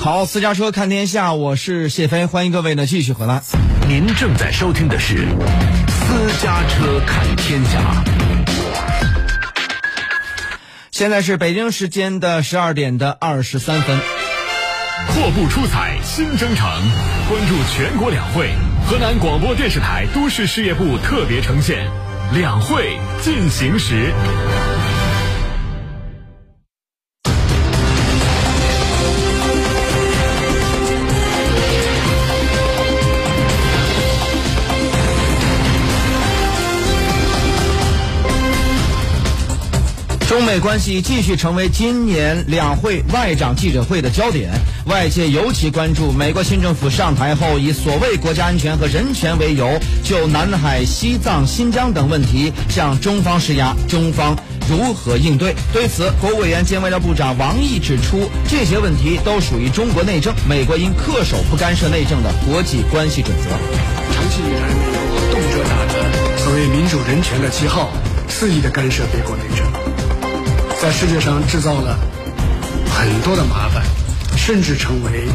好，私家车看天下，我是谢飞，欢迎各位呢继续回来。您正在收听的是私家车看天下。现在是北京时间的十二点的二十三分。阔步出彩新征程，关注全国两会。河南广播电视台都市事业部特别呈现《两会进行时》。中美关系继续成为今年两会外长记者会的焦点，外界尤其关注美国新政府上台后以所谓国家安全和人权为由，就南海、西藏、新疆等问题向中方施压，中方如何应对？对此，国务委员兼外交部长王毅指出，这些问题都属于中国内政，美国应恪守不干涉内政的国际关系准则。长期以来，美国动辄打着所谓民主人权的旗号，肆意的干涉别国内政。在世界上制造了很多的麻烦，甚至成为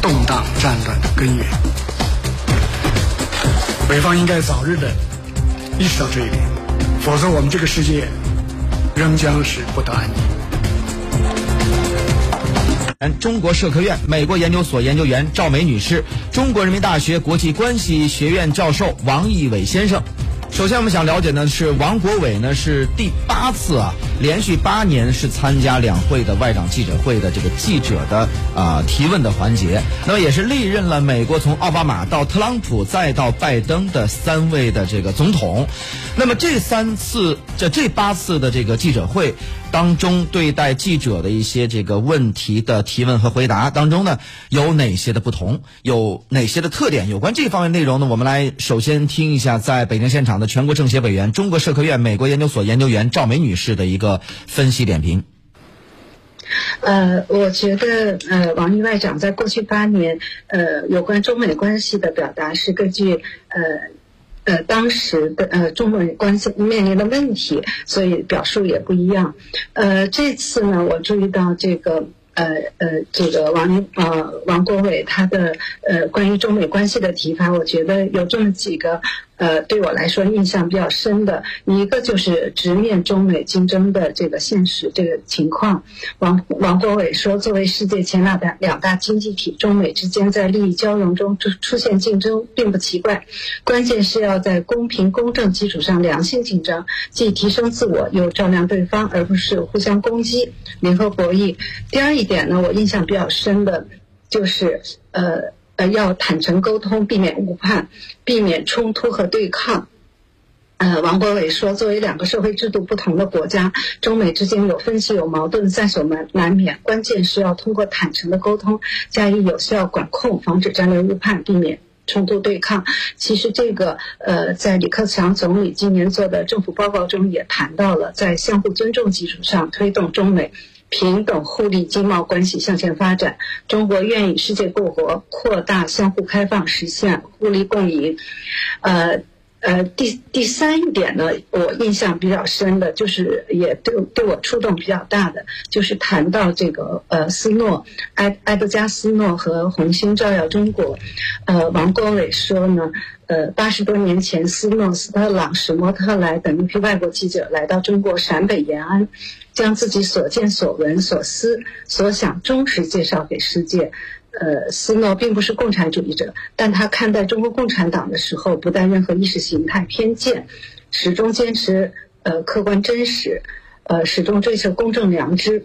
动荡战乱的根源。北方应该早日的意识到这一点，否则我们这个世界仍将是不得安宁。中国社科院美国研究所研究员赵梅女士，中国人民大学国际关系学院教授王毅伟先生。首先，我们想了解呢，是王国伟呢是第八次啊，连续八年是参加两会的外长记者会的这个记者的啊提问的环节。那么也是历任了美国从奥巴马到特朗普再到拜登的三位的这个总统。那么这三次这这八次的这个记者会当中，对待记者的一些这个问题的提问和回答当中呢，有哪些的不同？有哪些的特点？有关这方面内容呢，我们来首先听一下在北京现场的。全国政协委员、中国社科院美国研究所研究员赵梅女士的一个分析点评。呃，我觉得呃，王毅外长在过去八年呃，有关中美关系的表达是根据呃呃当时的呃中美关系面临的问题，所以表述也不一样。呃，这次呢，我注意到这个。呃呃，这个王呃王国伟他的呃关于中美关系的提法，我觉得有这么几个呃对我来说印象比较深的，一个就是直面中美竞争的这个现实这个情况。王王国伟说，作为世界前两大两大经济体，中美之间在利益交融中出出现竞争并不奇怪，关键是要在公平公正基础上良性竞争，既提升自我又照亮对方，而不是互相攻击、联合博弈。第二。一点呢，我印象比较深的，就是呃呃，要坦诚沟通，避免误判，避免冲突和对抗。呃，王国伟说，作为两个社会制度不同的国家，中美之间有分歧、有矛盾，在所难难免。关键是要通过坦诚的沟通，加以有效管控，防止战略误判，避免冲突对抗。其实这个呃，在李克强总理今年做的政府报告中也谈到了，在相互尊重基础上推动中美。平等互利经贸关系向前发展，中国愿与世界各国扩大相互开放，实现互利共赢。呃呃，第第三一点呢，我印象比较深的，就是也对对我触动比较大的，就是谈到这个呃斯诺埃埃德加斯诺和红星照耀中国。呃，王国伟说呢。呃，八十多年前，斯诺、斯特朗、史莫特莱等一批外国记者来到中国陕北延安，将自己所见所闻、所思所想忠实介绍给世界。呃，斯诺并不是共产主义者，但他看待中国共产党的时候，不带任何意识形态偏见，始终坚持呃客观真实，呃始终追求公正良知。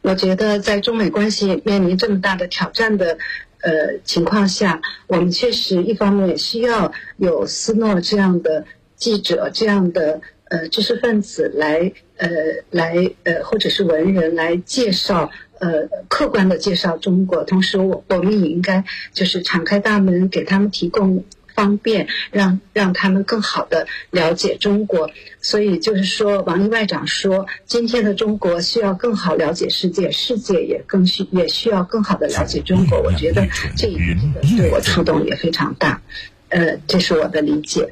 我觉得，在中美关系面临这么大的挑战的。呃，情况下，我们确实一方面需要有斯诺这样的记者，这样的呃知识分子来呃来呃或者是文人来介绍呃客观的介绍中国，同时我我们也应该就是敞开大门给他们提供。方便让让他们更好的了解中国，所以就是说，王毅外长说，今天的中国需要更好了解世界，世界也更需也需要更好的了解中国。我觉得这一点对我触动也非常大，呃，这是我的理解。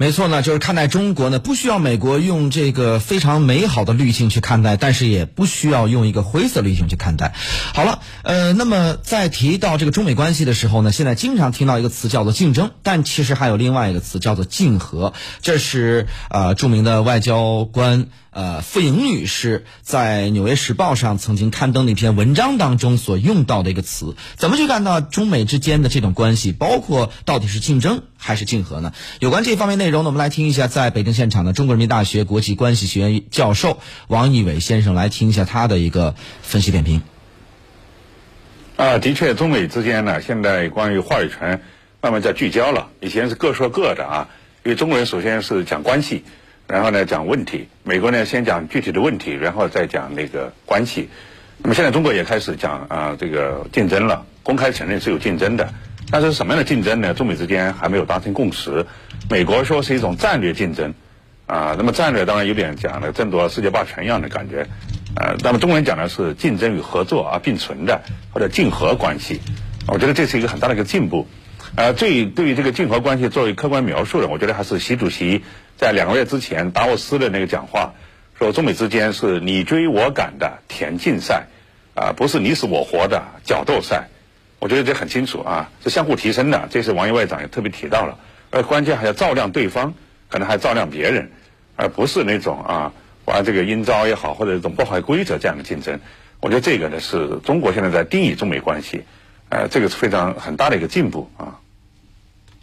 没错呢，就是看待中国呢，不需要美国用这个非常美好的滤镜去看待，但是也不需要用一个灰色滤镜去看待。好了，呃，那么在提到这个中美关系的时候呢，现在经常听到一个词叫做竞争，但其实还有另外一个词叫做竞合，这是呃著名的外交官。呃，傅莹女士在《纽约时报》上曾经刊登的一篇文章当中所用到的一个词，怎么去看到中美之间的这种关系？包括到底是竞争还是竞合呢？有关这方面内容呢，我们来听一下在北京现场的中国人民大学国际关系学院教授王毅伟先生来听一下他的一个分析点评。啊，的确，中美之间呢，现在关于话语权慢慢在聚焦了。以前是各说各的啊，因为中国人首先是讲关系。然后呢，讲问题。美国呢，先讲具体的问题，然后再讲那个关系。那么现在中国也开始讲啊，这个竞争了，公开承认是有竞争的。但是什么样的竞争呢？中美之间还没有达成共识。美国说是一种战略竞争，啊，那么战略当然有点讲了争夺世界霸权一样的感觉。呃，那么中国人讲的是竞争与合作啊并存的，或者竞合关系。我觉得这是一个很大的一个进步。呃，最对于这个竞合关系作为客观描述的，我觉得还是习主席。在两个月之前，达沃斯的那个讲话说，中美之间是你追我赶的田径赛，啊，不是你死我活的角斗赛。我觉得这很清楚啊，是相互提升的。这是王毅外长也特别提到了，而关键还要照亮对方，可能还照亮别人，而不是那种啊玩这个阴招也好，或者一种破坏规则这样的竞争。我觉得这个呢是中国现在在定义中美关系，呃，这个是非常很大的一个进步啊。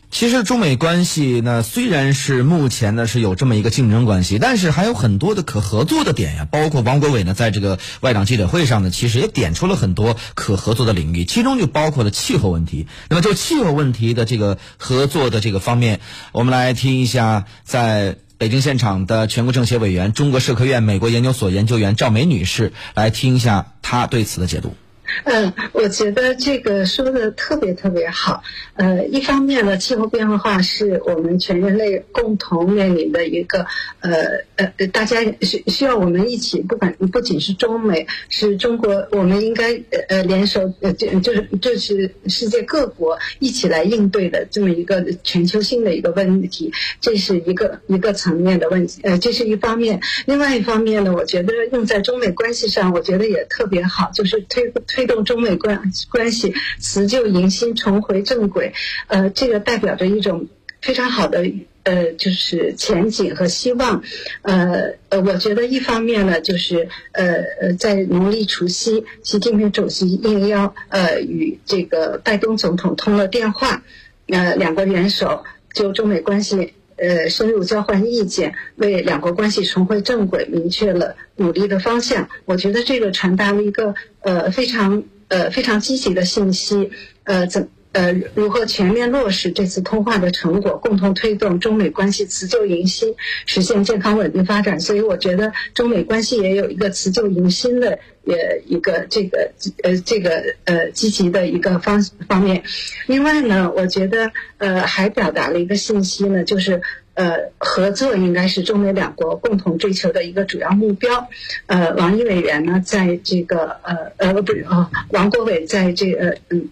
其实中美关系呢，虽然是目前呢是有这么一个竞争关系，但是还有很多的可合作的点呀。包括王国伟呢，在这个外长记者会上呢，其实也点出了很多可合作的领域，其中就包括了气候问题。那么就气候问题的这个合作的这个方面，我们来听一下在北京现场的全国政协委员、中国社科院美国研究所研究员赵梅女士来听一下她对此的解读。嗯，我觉得这个说的特别特别好。呃，一方面呢，气候变化是我们全人类共同面临的一个呃呃，大家需需要我们一起，不管不仅是中美，是中国，我们应该呃呃联手，呃就就是就是世界各国一起来应对的这么一个全球性的一个问题，这是一个一个层面的问题。呃，这是一方面。另外一方面呢，我觉得用在中美关系上，我觉得也特别好，就是推推。推动中美关关系辞旧迎新，重回正轨，呃，这个代表着一种非常好的呃，就是前景和希望。呃呃，我觉得一方面呢，就是呃呃，在农历除夕，习近平主席应邀呃与这个拜登总统通了电话，呃，两国元首就中美关系。呃，深入交换意见，为两国关系重回正轨明确了努力的方向。我觉得这个传达了一个呃非常呃非常积极的信息。呃，怎呃如何全面落实这次通话的成果，共同推动中美关系辞旧迎新，实现健康稳定发展。所以，我觉得中美关系也有一个辞旧迎新的呃一个这个呃这个呃积极的一个方方面。另外呢，我觉得呃还表达了一个信息呢，就是呃合作应该是中美两国共同追求的一个主要目标。呃，王毅委员呢，在这个呃呃不是啊，王国伟在这个嗯。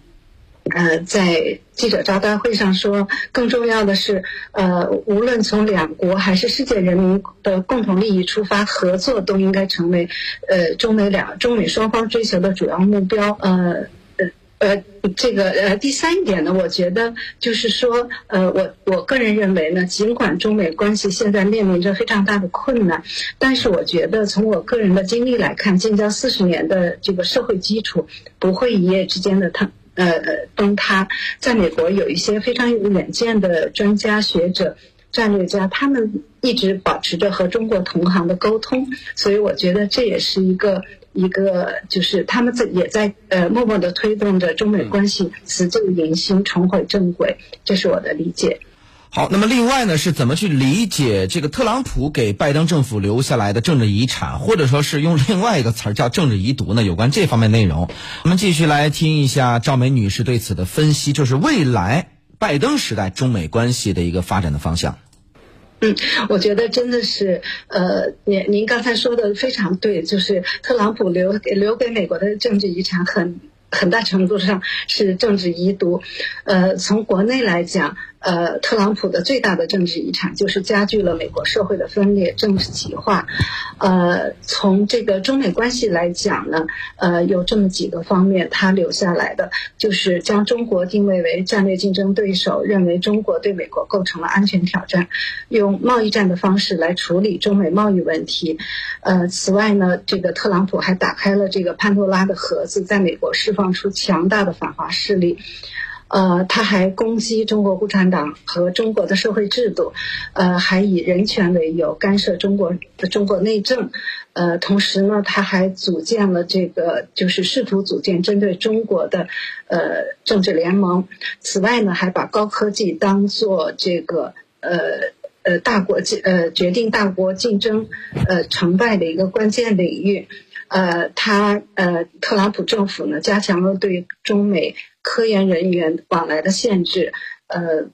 呃，在记者招待会上说，更重要的是，呃，无论从两国还是世界人民的共同利益出发，合作都应该成为，呃，中美两中美双方追求的主要目标。呃，呃，呃，这个呃，第三点呢，我觉得就是说，呃，我我个人认为呢，尽管中美关系现在面临着非常大的困难，但是我觉得从我个人的经历来看，建交四十年的这个社会基础不会一夜之间的塌。呃，崩塌，在美国有一些非常有远见的专家学者、战略家，他们一直保持着和中国同行的沟通，所以我觉得这也是一个一个，就是他们在也在呃默默的推动着中美关系辞旧迎新、重回正轨，这是我的理解。好，那么另外呢，是怎么去理解这个特朗普给拜登政府留下来的政治遗产，或者说是用另外一个词儿叫政治遗毒呢？有关这方面内容，我们继续来听一下赵梅女士对此的分析，就是未来拜登时代中美关系的一个发展的方向。嗯，我觉得真的是，呃，您您刚才说的非常对，就是特朗普留给留给美国的政治遗产很很大程度上是政治遗毒，呃，从国内来讲。呃，特朗普的最大的政治遗产就是加剧了美国社会的分裂、政治极化。呃，从这个中美关系来讲呢，呃，有这么几个方面，他留下来的就是将中国定位为战略竞争对手，认为中国对美国构成了安全挑战，用贸易战的方式来处理中美贸易问题。呃，此外呢，这个特朗普还打开了这个潘多拉的盒子，在美国释放出强大的反华势力。呃，他还攻击中国共产党和中国的社会制度，呃，还以人权为由干涉中国的中国内政，呃，同时呢，他还组建了这个，就是试图组建针对中国的，呃，政治联盟。此外呢，还把高科技当做这个，呃，呃，大国竞，呃，决定大国竞争，呃，成败的一个关键领域。呃，他，呃，特朗普政府呢，加强了对中美。科研人员往来的限制，呃，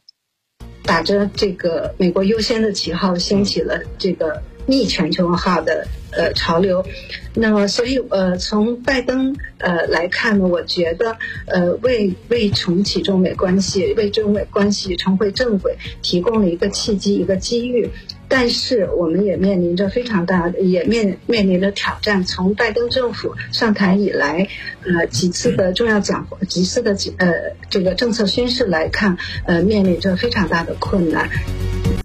打着这个美国优先的旗号，掀起了这个逆全球化的呃潮流。那么，所以呃，从拜登呃来看呢，我觉得呃为为重启中美关系，为中美关系重回正轨提供了一个契机，一个机遇。但是，我们也面临着非常大，也面面临着挑战。从拜登政府上台以来，呃，几次的重要讲话，几次的呃这个政策宣示来看，呃，面临着非常大的困难。